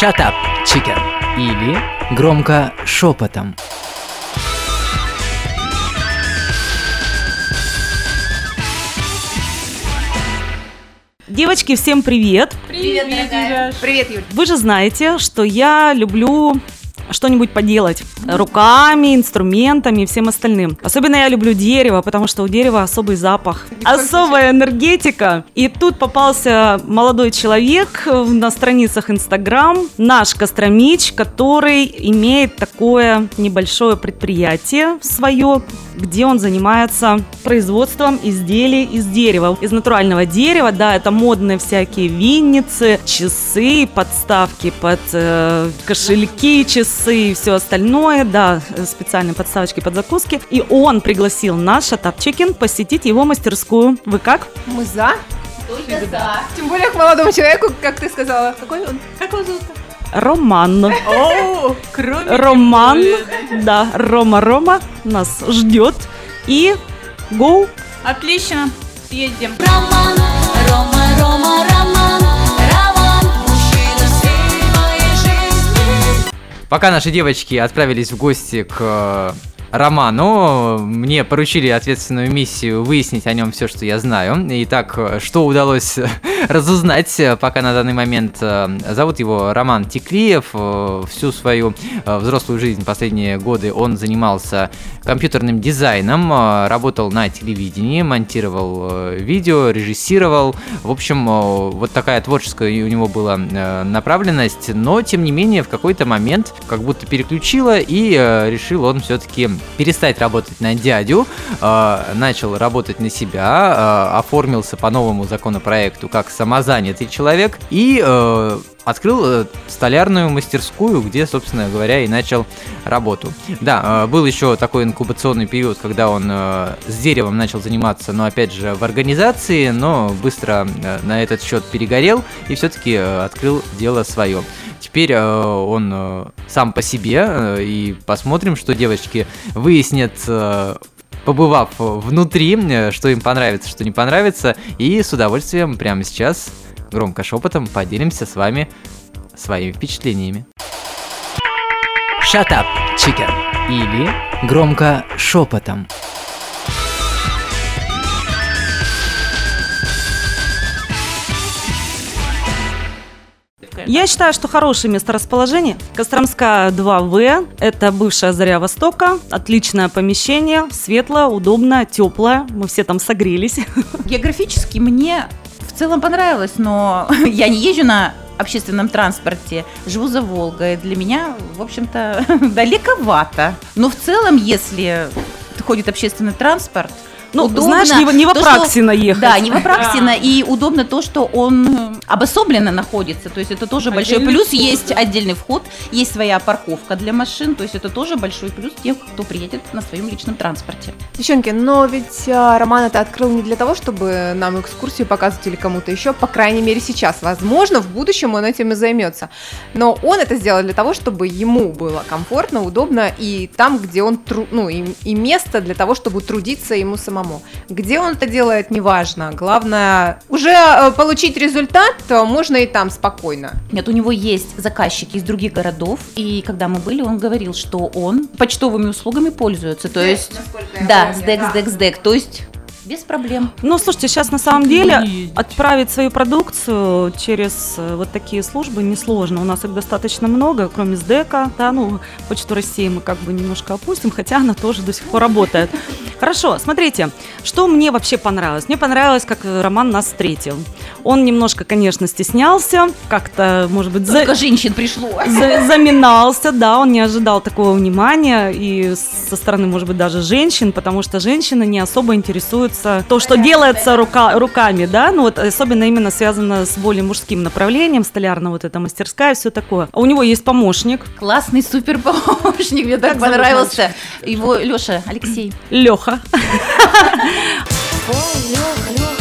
Shut up, chicken. Или громко шепотом. Девочки, всем привет! Привет, дорогая. Привет, Юль. Вы же знаете, что я люблю что-нибудь поделать руками, инструментами и всем остальным. Особенно я люблю дерево, потому что у дерева особый запах, особая энергетика. И тут попался молодой человек на страницах Инстаграм, наш Костромич, который имеет такое небольшое предприятие свое, где он занимается производством изделий из дерева, из натурального дерева. Да, это модные всякие винницы, часы, подставки под э, кошельки, часы и все остальное. Да, специальные подставочки под закуски. И он пригласил наш Шатап Чикен посетить его мастерскую. Вы как? Мы за. Только за. Тем более к молодому человеку, как ты сказала. Какой он? Как его зовут? Роман. О, кроме Роман, да, Рома Рома нас ждет. И go! Отлично. Съездим. Роман, Рома, Рома, Роман, Пока наши девочки отправились в гости к э, Роману, мне поручили ответственную миссию выяснить о нем все, что я знаю. Итак, что удалось разузнать э, пока на данный момент. э, Зовут его Роман Теклиев. Э, Всю свою взрослую жизнь, последние годы, он занимался компьютерным дизайном, работал на телевидении, монтировал видео, режиссировал. В общем, вот такая творческая у него была направленность, но тем не менее в какой-то момент как будто переключила и решил он все-таки перестать работать на дядю, э, начал работать на себя, э, оформился по новому законопроекту как самозанятый человек и э, открыл э, столярную мастерскую, где, собственно говоря, и начал работу. Да, э, был еще такой инкубационный период, когда он э, с деревом начал заниматься, но опять же в организации, но быстро на этот счет перегорел и все-таки открыл дело свое. Теперь он сам по себе, и посмотрим, что девочки выяснят побывав внутри, что им понравится, что не понравится, и с удовольствием прямо сейчас громко шепотом поделимся с вами своими впечатлениями. Shut up, chicken. Или громко шепотом. Я считаю, что хорошее месторасположение. Костромская 2В – это бывшая Заря Востока. Отличное помещение, светлое, удобное, теплое. Мы все там согрелись. Географически мне в целом понравилось, но я не езжу на общественном транспорте, живу за Волгой. Для меня, в общем-то, далековато. Но в целом, если ходит общественный транспорт, Ну, удобно знаешь, не, не в что- Апраксино ехать. Да, не в Апраксино, и удобно то, что он обособленно находится, то есть это тоже большой Отдельный плюс, вход, есть да. отдельный вход, есть своя парковка для машин, то есть это тоже большой плюс тех, кто приедет на своем личном транспорте. Девчонки, но ведь а, Роман это открыл не для того, чтобы нам экскурсию показывать или кому-то еще, по крайней мере сейчас. Возможно, в будущем он этим и займется. Но он это сделал для того, чтобы ему было комфортно, удобно, и там, где он, тру- ну, и, и место для того, чтобы трудиться ему самому. Где он это делает, неважно. Главное, уже э, получить результат э, можно и там спокойно. Нет, у него есть заказчики из других городов, и когда мы были, он говорил, что он почтовыми услугами пользуется, то есть, да, СДЭК, СДЭК, СДЭК, то есть без проблем. Ну, слушайте, сейчас на самом деле отправить свою продукцию через э, вот такие службы несложно. У нас их достаточно много, кроме СДЭКа. Да, ну, Почту России мы как бы немножко опустим, хотя она тоже до сих пор работает. Хорошо, смотрите, что мне вообще понравилось? Мне понравилось, как Роман нас встретил. Он немножко, конечно, стеснялся, как-то, может быть, за- Только женщин пришло. за- заминался, да, он не ожидал такого внимания и со стороны, может быть, даже женщин, потому что женщины не особо интересуются то, что делается рука, руками, да, ну вот особенно именно связано с более мужским направлением, столярная вот эта мастерская, все такое. А у него есть помощник, Классный супер помощник, мне так зовут понравился. Его Леша, Алексей. Леха. Плохо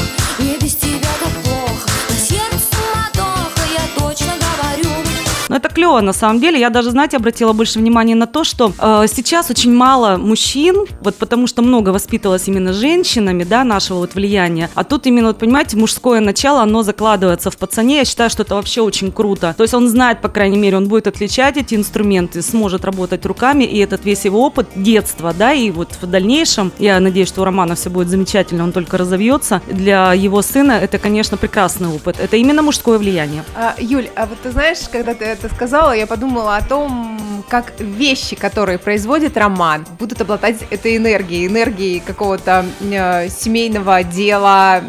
это клево на самом деле. Я даже, знаете, обратила больше внимания на то, что э, сейчас очень мало мужчин, вот потому что много воспитывалось именно женщинами, да, нашего вот влияния. А тут именно, вот понимаете, мужское начало, оно закладывается в пацане. Я считаю, что это вообще очень круто. То есть он знает, по крайней мере, он будет отличать эти инструменты, сможет работать руками, и этот весь его опыт детства, да, и вот в дальнейшем, я надеюсь, что у Романа все будет замечательно, он только разовьется. Для его сына это, конечно, прекрасный опыт. Это именно мужское влияние. А, Юль, а вот ты знаешь, когда ты это сказала, я подумала о том, как вещи, которые производит роман, будут обладать этой энергией, энергией какого-то э, семейного дела.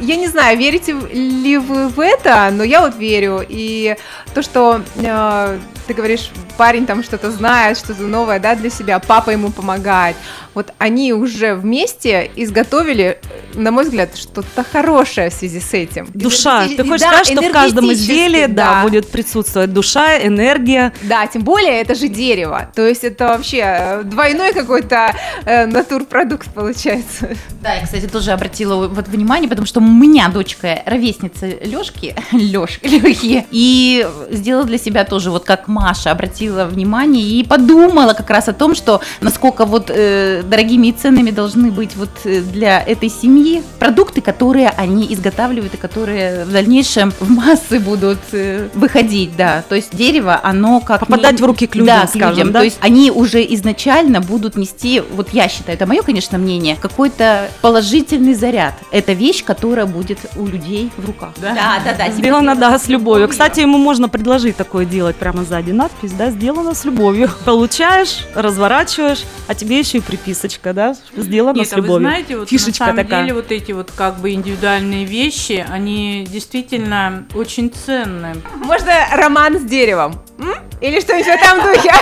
Я не знаю, верите ли вы в это, но я вот верю. И то, что э, ты говоришь, парень там что-то знает, что-то новое, да, для себя, папа ему помогает. Вот они уже вместе изготовили, на мой взгляд, что-то хорошее в связи с этим. Душа. Энергети- Ты хочешь да, сказать, что в каждом изделии, да, да. будет присутствовать душа, энергия. Да, тем более это же дерево. То есть это вообще э, двойной какой-то э, натурпродукт получается. Да, я, кстати, тоже обратила вот внимание, потому что у меня дочка ровесница Лешки, Лешки, Лехи, и сделала для себя тоже, вот как Маша обратила внимание и подумала как раз о том, что насколько вот э, дорогими и ценными должны быть вот э, для этой семьи продукты, которые они изготавливают и которые в дальнейшем в массы будут э, выходить, да. То есть дерево, оно как Попадать не- в руки к людям, да, к скажем, людям. да? То есть они уже изначально будут нести, вот я считаю, это мое, конечно, мнение, какой-то положительный заряд. Это вещь, которая будет у людей в руках. Да, да, да. Сделано, да, с любовью. Кстати, ему можно предложить такое делать прямо сзади надпись, да, сделано с любовью. Получаешь, разворачиваешь, а тебе еще и приписочка, да, сделано Нет, с а вы любовью. знаете, вот Фишечка на самом такая. деле вот эти вот как бы индивидуальные вещи, они действительно очень ценные. Можно роман с деревом? М? Или что-нибудь в этом духе?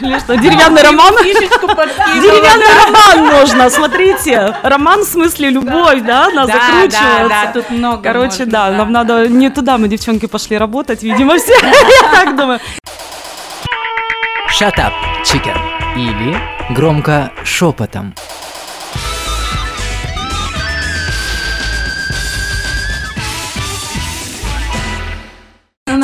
Или что, деревянный роман? Фишечку подкинула. Деревянный роман можно, смотрите. Роман в смысле любовь, да, она закручивается. да, да, тут много Короче, да. нам надо не туда, мы девчонки пошли работать, видимо, все. Я так думаю. Shut up, chicken. Или громко шепотом.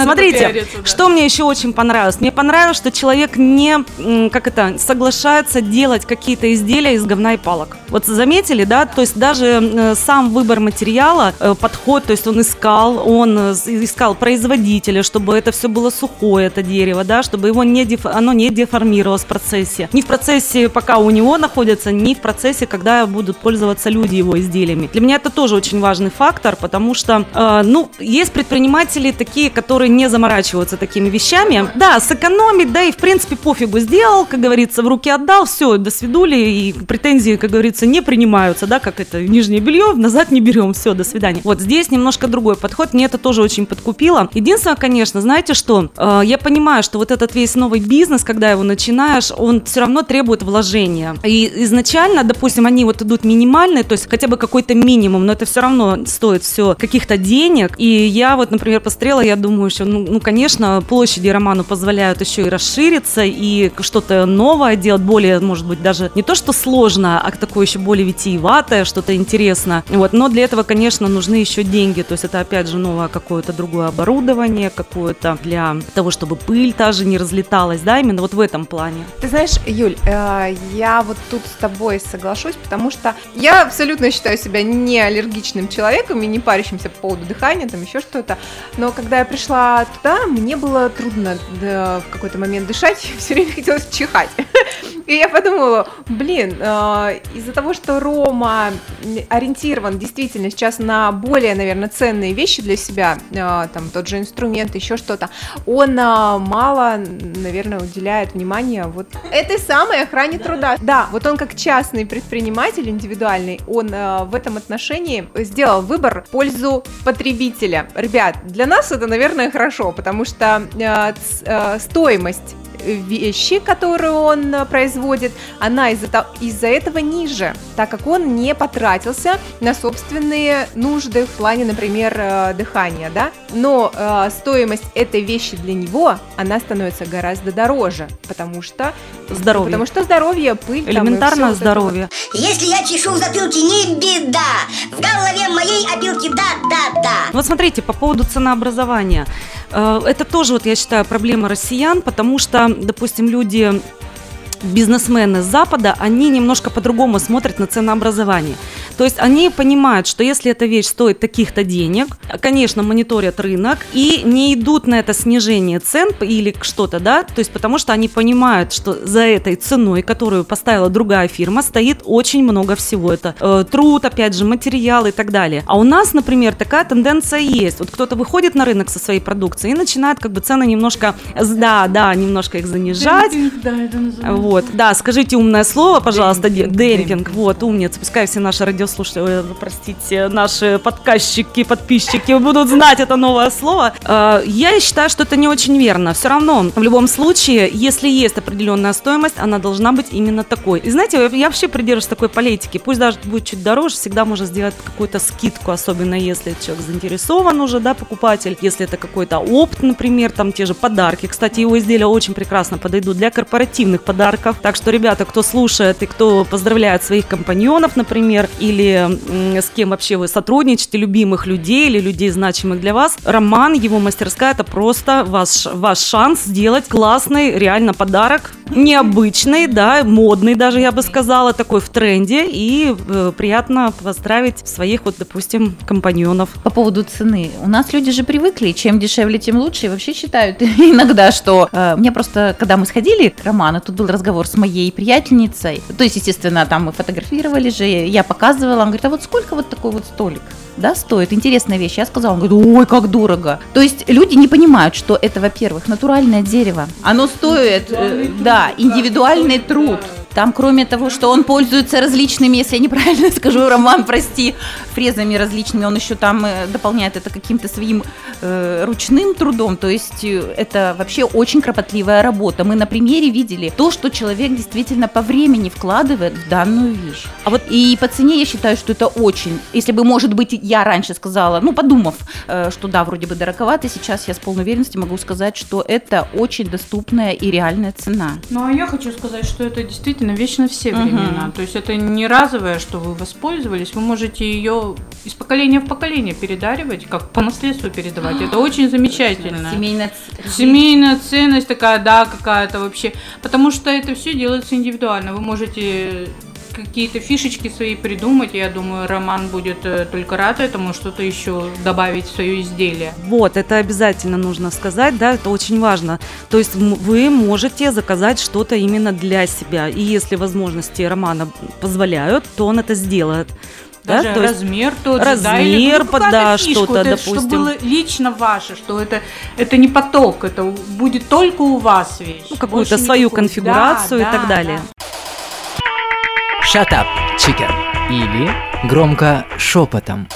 Смотрите, повториться, да. что мне еще очень понравилось. Мне понравилось, что человек не, как это, соглашается делать какие-то изделия из говна и палок. Вот заметили, да? То есть даже сам выбор материала, э, подход, то есть он искал, он э, искал производителя, чтобы это все было сухое, это дерево, да, чтобы его не деф- оно не деформировалось в процессе. Ни в процессе, пока у него находится, ни в процессе, когда будут пользоваться люди его изделиями. Для меня это тоже очень важный фактор, потому что, э, ну, есть предприниматели такие, которые не заморачиваются такими вещами. Да, сэкономить, да, и в принципе пофигу сделал, как говорится, в руки отдал, все, до свидули, и претензии, как говорится, не принимаются, да, как это, нижнее белье назад не берем, все, до свидания. Вот здесь немножко другой подход, мне это тоже очень подкупило. Единственное, конечно, знаете что, Э, я понимаю, что вот этот весь новый бизнес, когда его начинаешь, он все равно требует вложения. И изначально, допустим, они вот идут минимальные, то есть хотя бы какой-то минимум, но это все равно стоит все каких-то денег. И я вот, например, посмотрела, я думаю, что, ну, ну, конечно, площади роману позволяют еще и расшириться, и что-то новое делать, более, может быть, даже не то, что сложно, а такое еще более витиеватое, что-то интересное. Вот. Но для этого, конечно, нужны еще деньги, то есть это, опять же, новое какое-то другое оборудование, какое-то для того, чтобы пыль та же не разлеталась, да, именно вот в этом плане. Ты знаешь, Юль, э, я вот тут с тобой соглашусь, потому что я абсолютно считаю себя не аллергичным человеком и не парящимся по поводу дыхания, там еще что-то. Но когда я пришла туда, мне было трудно да, в какой-то момент дышать, все время хотелось чихать. И я подумала, блин, э, из-за того, что Рома ориентирован действительно сейчас на более, наверное, ценные вещи для себя, э, там тот же инструмент, еще что-то, он э, мало, наверное, уделяет внимания вот этой самой охране труда. Да, вот он как частный предприниматель индивидуальный, он э, в этом отношении сделал выбор в пользу потребителя. Ребят, для нас это, наверное, хорошо, потому что э, э, стоимость вещи, которую он э, производит, она из-за из-за этого ниже, так как он не потратился на собственные нужды в плане, например, э, дыхания, да. Но э, стоимость этой вещи для него, она становится гораздо дороже, потому что Здоровье. потому что здоровье, пыль, там, Элементарно вот это вот. здоровье. Если я чешу в затылке, не беда. В голове моей опилки да-да-да. Вот смотрите, по поводу ценообразования. Э, Это тоже, вот я считаю, проблема россиян, потому что, допустим, люди бизнесмены Запада, они немножко по-другому смотрят на ценообразование. То есть они понимают, что если эта вещь стоит таких-то денег, конечно, мониторят рынок и не идут на это снижение цен или что-то, да, то есть потому что они понимают, что за этой ценой, которую поставила другая фирма, стоит очень много всего. Это э, труд, опять же, материалы и так далее. А у нас, например, такая тенденция есть. Вот кто-то выходит на рынок со своей продукцией и начинает как бы цены немножко, да, да, немножко их занижать. Да, это называется. Вот, да, скажите умное слово, пожалуйста, Демпинг, демпинг, демпинг. вот, умница, пускай все наши радиослушатели, простите, наши подказчики, подписчики будут знать это новое слово. Э, Я считаю, что это не очень верно. Все равно, в любом случае, если есть определенная стоимость, она должна быть именно такой. И знаете, я вообще придерживаюсь такой политики, пусть даже будет чуть дороже, всегда можно сделать какую-то скидку, особенно если человек заинтересован уже, да, покупатель, если это какой-то опт, например, там те же подарки. Кстати, его изделия очень прекрасно подойдут для корпоративных подарков. Так что, ребята, кто слушает и кто поздравляет своих компаньонов, например, или м, с кем вообще вы сотрудничаете, любимых людей или людей, значимых для вас, Роман, его мастерская, это просто ваш, ваш шанс сделать классный реально подарок, необычный, да, модный даже, я бы сказала, такой в тренде, и э, приятно поздравить своих, вот, допустим, компаньонов. По поводу цены. У нас люди же привыкли, чем дешевле, тем лучше. И вообще считают иногда, что... э, мне просто, когда мы сходили к Роману, тут был разговор с моей приятельницей. То есть, естественно, там мы фотографировали же, я показывала. Он говорит, а вот сколько вот такой вот столик? Да, стоит. Интересная вещь. Я сказала, он говорит, ой, как дорого. То есть люди не понимают, что это, во-первых, натуральное дерево. Оно стоит, э, да, индивидуальный труд. Там, кроме того, что он пользуется различными, если я неправильно скажу, Роман, прости, фрезами различными, он еще там э, дополняет это каким-то своим э, ручным трудом. То есть э, это вообще очень кропотливая работа. Мы на примере видели то, что человек действительно по времени вкладывает в данную вещь. А вот и по цене я считаю, что это очень. Если бы, может быть, я раньше сказала, ну, подумав, э, что да, вроде бы дороговато, сейчас я с полной уверенностью могу сказать, что это очень доступная и реальная цена. Ну, а я хочу сказать, что это действительно вещь на все времена. То есть это не разовое, что вы воспользовались. Вы можете ее из поколения в поколение передаривать, как по наследству передавать. Это очень замечательно. Семейная ц- Семейная ценность такая, да, какая-то вообще. Потому что это все делается индивидуально. Вы можете какие-то фишечки свои придумать. Я думаю, Роман будет э, только рад этому, что-то еще добавить в свое изделие. Вот, это обязательно нужно сказать, да, это очень важно. То есть вы можете заказать что-то именно для себя, и если возможности Романа позволяют, то он это сделает. Да, Даже то есть размер тот же, да, размер или, ну, да, что-то, вот допустим. Что было лично ваше, что это, это не поток, это будет только у вас вещь. ну, какую-то свою никакой. конфигурацию Да, и так да, далее. да. Shut up, chicken. Или громко шепотом.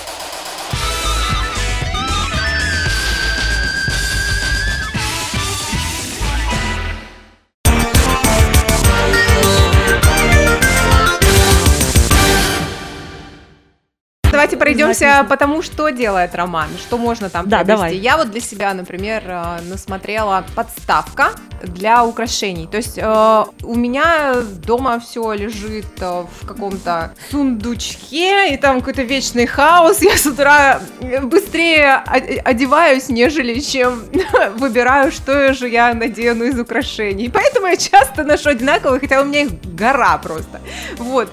Давайте пройдемся по тому, что делает Роман, что можно там Да, приобрести. давай. Я вот для себя, например, э, насмотрела подставка для украшений. То есть э, у меня дома все лежит э, в каком-то сундучке, и там какой-то вечный хаос. Я с утра быстрее одеваюсь, нежели чем выбираю, что же я надену из украшений. Поэтому я часто ношу одинаковые, хотя у меня их гора просто. Вот.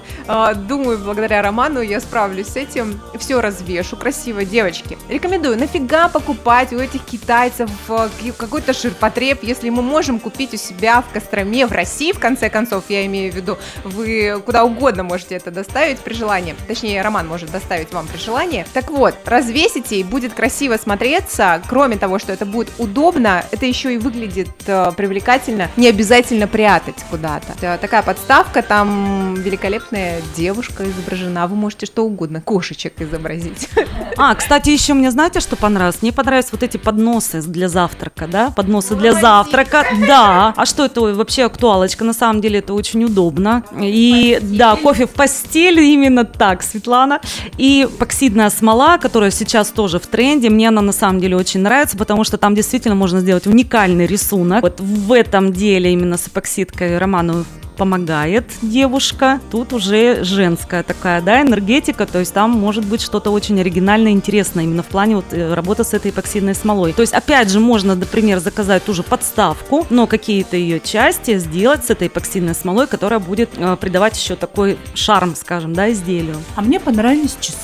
Думаю, благодаря Роману я справлюсь с этим. Все развешу красиво, девочки. Рекомендую, нафига покупать у этих китайцев э, какой-то ширпотреб, если мы можем купить у себя в Костроме, в России, в конце концов, я имею в виду, вы куда угодно можете это доставить при желании. Точнее, Роман может доставить вам при желании. Так вот, развесите и будет красиво смотреться. Кроме того, что это будет удобно, это еще и выглядит э, привлекательно. Не обязательно прятать куда-то. Это такая подставка, там великолепная девушка изображена. Вы можете что угодно, кошечек изобразить. А, кстати, еще мне знаете, что понравилось? Мне понравились вот эти подносы для завтрака, да? Подносы для завтрака, да. А что это вообще актуалочка? На самом деле это очень удобно. И да, кофе в постель, именно так, Светлана. И эпоксидная смола, которая сейчас тоже в тренде, мне она на самом деле очень нравится, потому что там действительно можно сделать уникальный рисунок. Вот в этом деле именно с эпоксидкой Роману помогает девушка, тут уже женская такая, да, энергетика, то есть там может быть что-то очень оригинальное, интересное именно в плане вот э, работы с этой эпоксидной смолой. То есть опять же можно, например, заказать ту же подставку, но какие-то ее части сделать с этой эпоксидной смолой, которая будет э, придавать еще такой шарм, скажем, да, изделию. А мне понравились часы.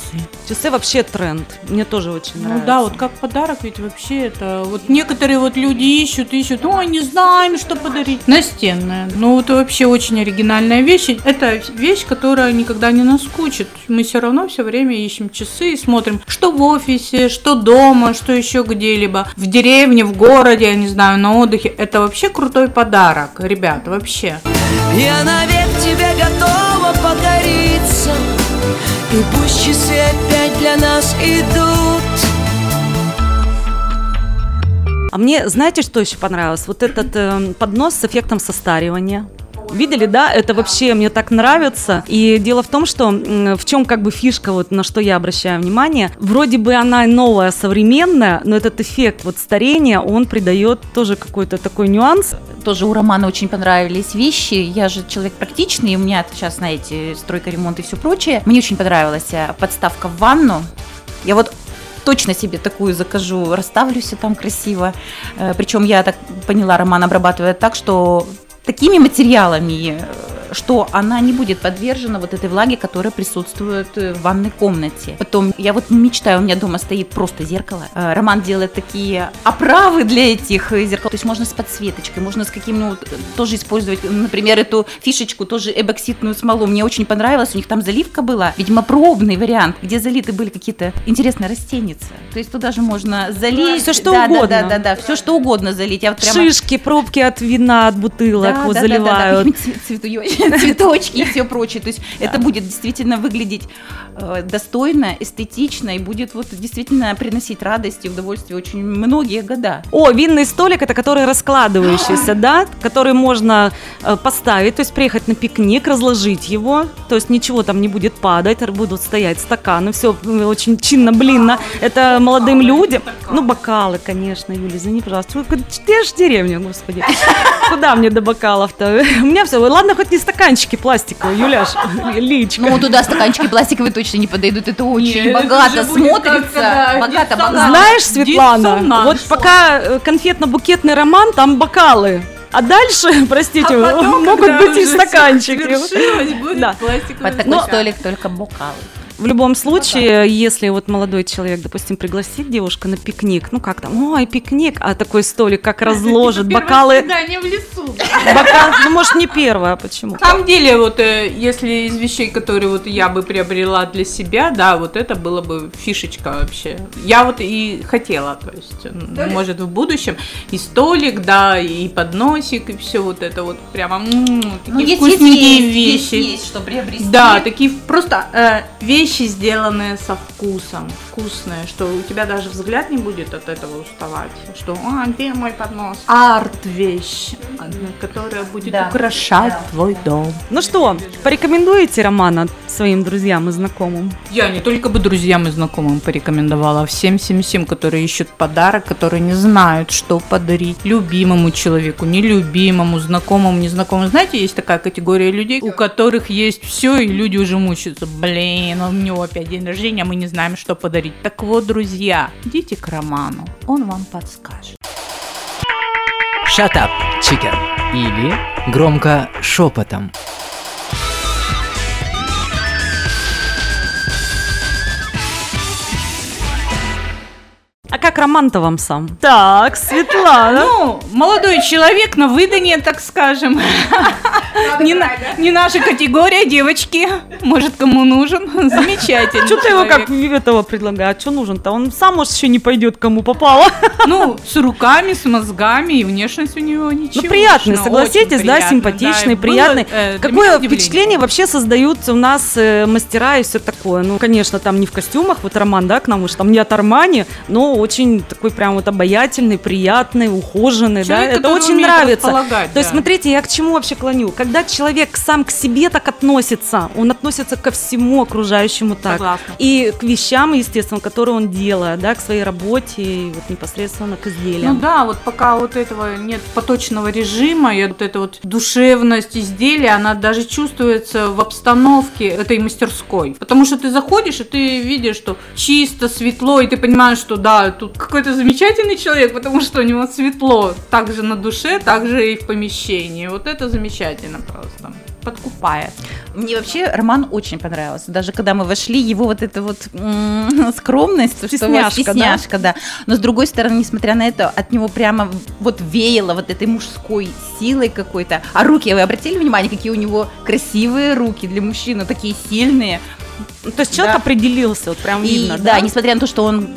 Часы вообще тренд, мне тоже очень Ну нравится. да, вот как подарок, ведь вообще это... Вот некоторые вот люди ищут, ищут, ой, не знаем, что подарить. Настенная. Ну вот вообще очень оригинальная вещь. Это вещь, которая никогда не наскучит. Мы все равно все время ищем часы и смотрим, что в офисе, что дома, что еще где-либо. В деревне, в городе, я не знаю, на отдыхе. Это вообще крутой подарок, ребят, вообще. Я навек тебе готова покориться И пусть часы опять для нас идут А мне, знаете, что еще понравилось? Вот этот э, поднос с эффектом состаривания. Видели, да? Это вообще мне так нравится. И дело в том, что в чем как бы фишка, вот на что я обращаю внимание. Вроде бы она новая, современная, но этот эффект вот старения, он придает тоже какой-то такой нюанс. Тоже у Романа очень понравились вещи. Я же человек практичный, у меня сейчас, знаете, стройка, ремонт и все прочее. Мне очень понравилась э, подставка в ванну. Я вот точно себе такую закажу, расставлю все там красиво. Причем я так поняла, Роман обрабатывает так, что такими материалами, э, что она не будет подвержена вот этой влаге, которая присутствует э, в ванной комнате. Потом, я вот мечтаю, у меня дома стоит просто зеркало. Э, Роман делает такие оправы для этих зеркал. То есть можно с подсветочкой, можно с каким-нибудь, тоже использовать, например, эту фишечку, тоже эбоксидную смолу. Мне очень понравилось, у них там заливка была, видимо, пробный вариант, где залиты были какие-то интересные растеницы. То есть туда же можно залить. Всё, что да, угодно. Да, да, да, да, все что угодно залить. Я вот прямо... Шишки, пробки от вина, от бутылок вот заливают. цветочки, цветочки и все прочее. То есть это будет действительно выглядеть э, достойно, эстетично и будет вот действительно приносить радость и удовольствие очень многие года. О, винный столик, это который раскладывающийся, да, который можно э, поставить, то есть приехать на пикник, разложить его, то есть ничего там не будет падать, будут стоять стаканы, все очень чинно-блинно. Это молодым людям. Ну, бокалы, конечно, Юля, извини, пожалуйста. Где же деревня, господи? Куда мне до бокалов-то? У меня все, ладно, хоть не стаканчики пластиковые, Юляш, личка. Ну, туда стаканчики пластиковые точно не подойдут, это очень Нет, это богато будет смотрится. да, Богато, богато. Знаешь, Светлана, вот пока э, конфетно-букетный роман, там бокалы. А дальше, простите, А потом, могут быть и стаканчики. Да. Под такой столик только бокалы. В любом случае, если вот молодой человек, допустим, пригласит девушку на пикник, ну как там, ой, пикник, а такой столик как разложит, бокалы, свидание в лесу. бокал, ну может не первое, а почему? На самом деле, вот э, если из вещей, которые вот я бы приобрела для себя, да, вот это было бы фишечка вообще. Я вот и хотела, то есть, м, может, в будущем и столик, да, и подносик, и все вот это вот прямо м, такие Ну, есть, есть, вкусненькие есть, есть, вещи. есть, что приобрести. Да, такие просто э, вещи, сделанные со вкусом, вкусные, что у тебя даже взгляд не будет от этого уставать, что, а, где мой поднос? Арт-вещь, которая будет Да, украшать да. твой дом. Ну что, порекомендуете романа своим друзьям и знакомым? Я не только бы друзьям и знакомым порекомендовала, а всем всем всем, которые ищут подарок, которые не знают, что подарить любимому человеку, нелюбимому, знакомому, незнакомому. Знаете, есть такая категория людей, у которых есть все, и люди уже мучаются. Блин, у него опять день рождения, мы не знаем, что подарить. Так вот, друзья, идите к Роману, он вам подскажет. Shut up, chicken. Или громко шепотом. А как роман-то вам сам? Так, Светлана. Ну, молодой человек на выданье, так скажем. Не, на- не наша категория, девочки. Может, кому нужен? Замечательно. Что ты его как этого предлагаешь? Что нужен-то? Он сам, может, еще не пойдет, кому попало. Ну, с руками, с мозгами, и внешность у него ничего. Ну, приятный, согласитесь, да, симпатичный, да, приятный. было, э, Какое впечатление вообще создают у нас э, мастера и все такое? Ну, конечно, там не в костюмах, вот Роман, да, к нам уж там не от Армани, но очень такой прям вот обаятельный, приятный, ухоженный, да, Человек, это который очень нравится. То есть, да. смотрите, я к чему вообще клоню? Когда человек сам к себе так относится, он относится ко всему окружающему так. Согласна. И к вещам, естественно, которые он делает, да, к своей работе и вот непосредственно к изделиям. Ну да, вот пока вот этого нет поточного режима, и вот эта вот душевность изделия, она даже чувствуется в обстановке этой мастерской. Потому что ты заходишь, и ты видишь, что чисто, светло, и ты понимаешь, что да, тут какой-то замечательный человек, потому что у него светло так же на душе, так же и в помещении. Вот это замечательно просто. Подкупает. Мне вообще роман очень понравился. Даже когда мы вошли, его вот эта вот м, скромность, то, что Стесняшка, да? стесняшка, да. Но с другой стороны, несмотря на это, от него прямо вот веяло вот этой мужской силой какой-то. А руки, вы обратили внимание, какие у него красивые руки для мужчины, такие сильные. То есть человек Да. определился, вот прям И, видно, да, несмотря на то, что он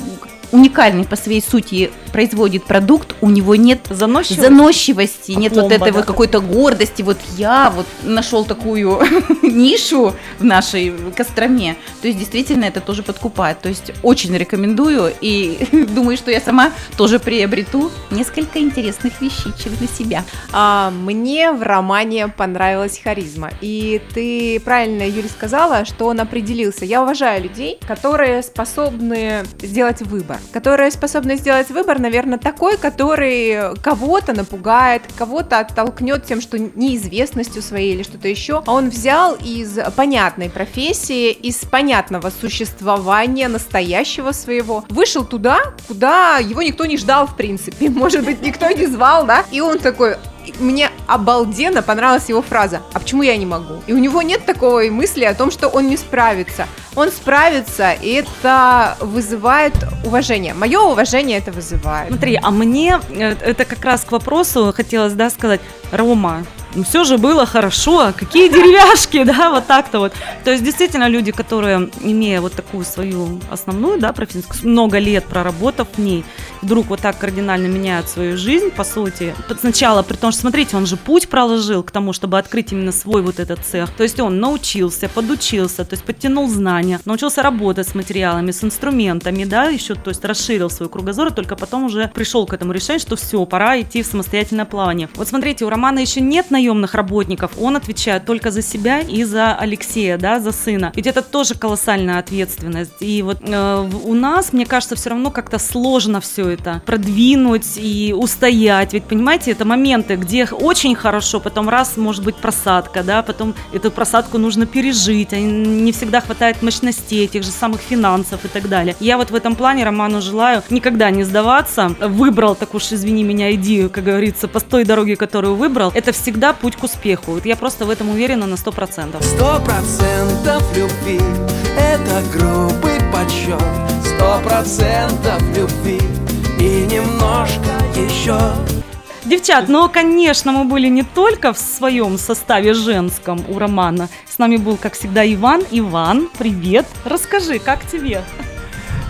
уникальный по своей сути производит продукт, у него нет Заносчивость? заносчивости, нет вот Пломба, этой да? вот какой-то гордости. Вот я вот нашел такую нишу в нашей Костроме. То есть действительно это тоже подкупает. То есть очень рекомендую и думаю, что я сама тоже приобрету несколько интересных вещичек для себя. А, мне в романе понравилась харизма. И ты правильно, Юля, сказала, что он определился. Я уважаю людей, которые способны сделать выбор. Которые способны сделать выбор, наверное, такой, который кого-то напугает, кого-то оттолкнет тем, что неизвестностью своей или что-то еще. А он взял из понятной профессии, из понятного существования настоящего своего, вышел туда, куда его никто не ждал, в принципе. Может быть, никто не звал, да? И он такой, мне обалденно понравилась его фраза «А почему я не могу?» И у него нет такой мысли о том, что он не справится. Он справится, и это вызывает уважение. Мое уважение это вызывает. Смотри, а мне э, это как раз к вопросу хотелось, да, сказать, Рома, ну все же было хорошо, а какие деревяшки, да, вот так-то вот. То есть действительно люди, которые, имея вот такую свою основную, да, профессию, много лет проработав в ней, вдруг вот так кардинально меняют свою жизнь, по сути, сначала, при том, что, смотрите, он же путь проложил к тому, чтобы открыть именно свой вот этот цех, то есть он научился, подучился, то есть подтянул знания, научился работать с материалами, с инструментами, да, еще, то есть расширил свой кругозор, и только потом уже пришел к этому решению, что все, пора идти в самостоятельное плавание. Вот смотрите, у Романа еще нет наемных работников, он отвечает только за себя и за Алексея, да, за сына. Ведь это тоже колоссальная ответственность. И вот э, у нас, мне кажется, все равно как-то сложно все это продвинуть и устоять. Ведь, понимаете, это моменты, где очень хорошо, потом раз, может быть, просадка, да, потом эту просадку нужно пережить, а не всегда хватает мощностей, тех же самых финансов и так далее. Я вот в этом плане Роману желаю никогда не сдаваться. Выбрал, так уж извини меня, иди, как говорится, по той дороге, которую выбрал. Это всегда путь к успеху. Вот я просто в этом уверена на 100%. Сто процентов любви – это грубый подсчет Сто процентов любви и немножко еще Девчат, ну, конечно, мы были не только в своем составе женском у Романа. С нами был, как всегда, Иван. Иван, привет. Расскажи, как тебе?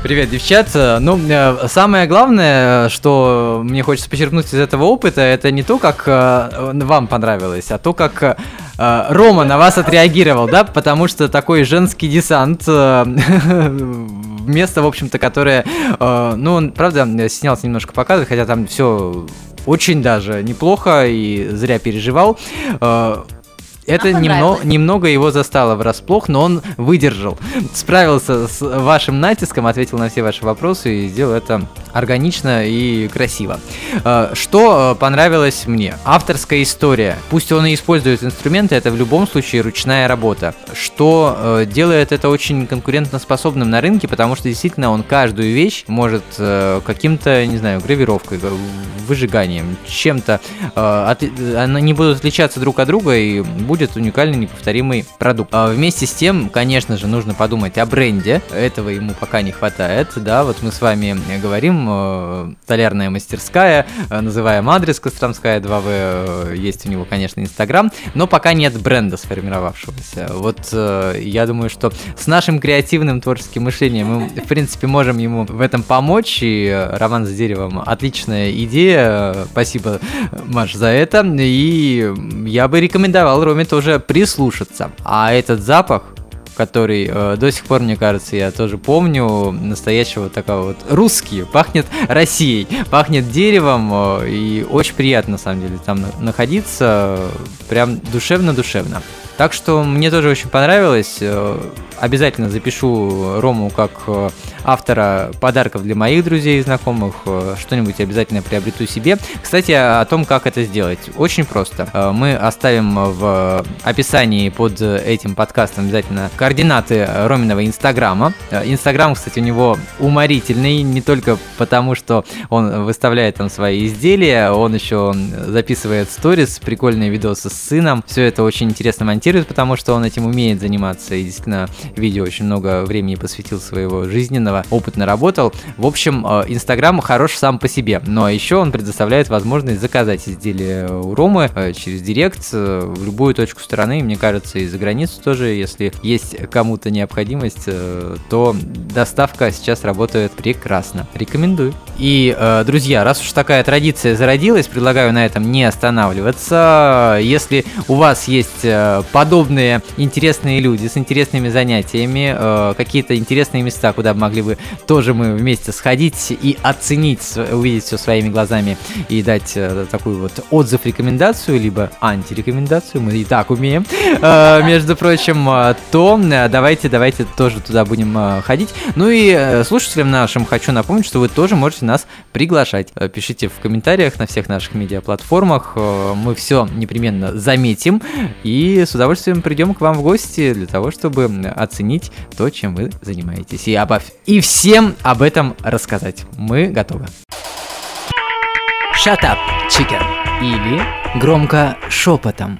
Привет, девчат. Ну, э, самое главное, что мне хочется подчеркнуть из этого опыта, это не то, как э, вам понравилось, а то, как э, Рома на вас отреагировал, да, потому что такой женский десант, место, в общем-то, которое, ну, он, правда, снялся немножко показывать, хотя там все очень даже неплохо и зря переживал. Это немного, немного его застало врасплох, но он выдержал, справился с вашим натиском, ответил на все ваши вопросы и сделал это органично и красиво. Э, Что э, понравилось мне? Авторская история. Пусть он и использует инструменты, это в любом случае ручная работа. Что э, делает это очень конкурентоспособным на рынке, потому что действительно он каждую вещь может каким-то, не знаю, гравировкой, выжиганием, чем-то, они будут отличаться друг от друга и будет уникальный неповторимый продукт. А Вместе с тем, конечно же, нужно подумать о бренде. Этого ему пока не хватает. Да, вот мы с вами говорим, э, мастерская, э, называем адрес Костромская 2В, э, есть у него, конечно, Инстаграм, но пока нет бренда сформировавшегося. Вот э, я думаю, что с нашим креативным творческим мышлением мы, в принципе, можем ему в этом помочь. И роман с деревом отличная идея. Спасибо, Маш, за это. И я бы рекомендовал Роме тоже прислушаться. А этот запах который э, до сих пор, мне кажется, я тоже помню, настоящего такого вот русский, пахнет Россией, пахнет деревом, э, и очень приятно, на самом деле, там на- находиться, прям душевно-душевно. Так что мне тоже очень понравилось. Э, Обязательно запишу Рому как э, автора подарков для моих друзей и знакомых. Э, Что-нибудь обязательно приобрету себе. Кстати, о том, как это сделать. Очень просто. Мы оставим в описании под этим подкастом обязательно координаты Роминого инстаграма. Инстаграм, кстати, у него уморительный. Не только потому, что он выставляет там свои изделия, он еще записывает сторис, прикольные видосы с сыном. Все это очень интересно монтирует, потому что он этим умеет заниматься. И действительно, видео очень много времени посвятил своего жизненного, опытно работал. В общем, э, Инстаграм хорош сам по себе, но еще он предоставляет возможность заказать изделия у Ромы э, через Директ э, в любую точку страны, мне кажется, и за границу тоже, если есть кому-то необходимость, то доставка сейчас работает прекрасно. Рекомендую. И, друзья, раз уж такая традиция зародилась, предлагаю на этом не останавливаться. Если у вас есть подобные интересные люди с интересными занятиями, э, какие-то интересные места, куда могли бы тоже мы вместе сходить и оценить, увидеть все своими глазами и дать э, такую вот отзыв, рекомендацию, либо антирекомендацию, мы и так умеем, э, между прочим, э, то э, давайте, давайте тоже туда будем э, ходить. Ну и слушателям нашим хочу напомнить, что вы тоже можете нас приглашать. Пишите в комментариях на всех наших медиаплатформах, мы все непременно заметим и с удовольствием придем к вам в гости для того, чтобы оценить то, чем вы занимаетесь. И, обо... и всем об этом рассказать. Мы готовы. Shut up, chicken. Или громко шепотом.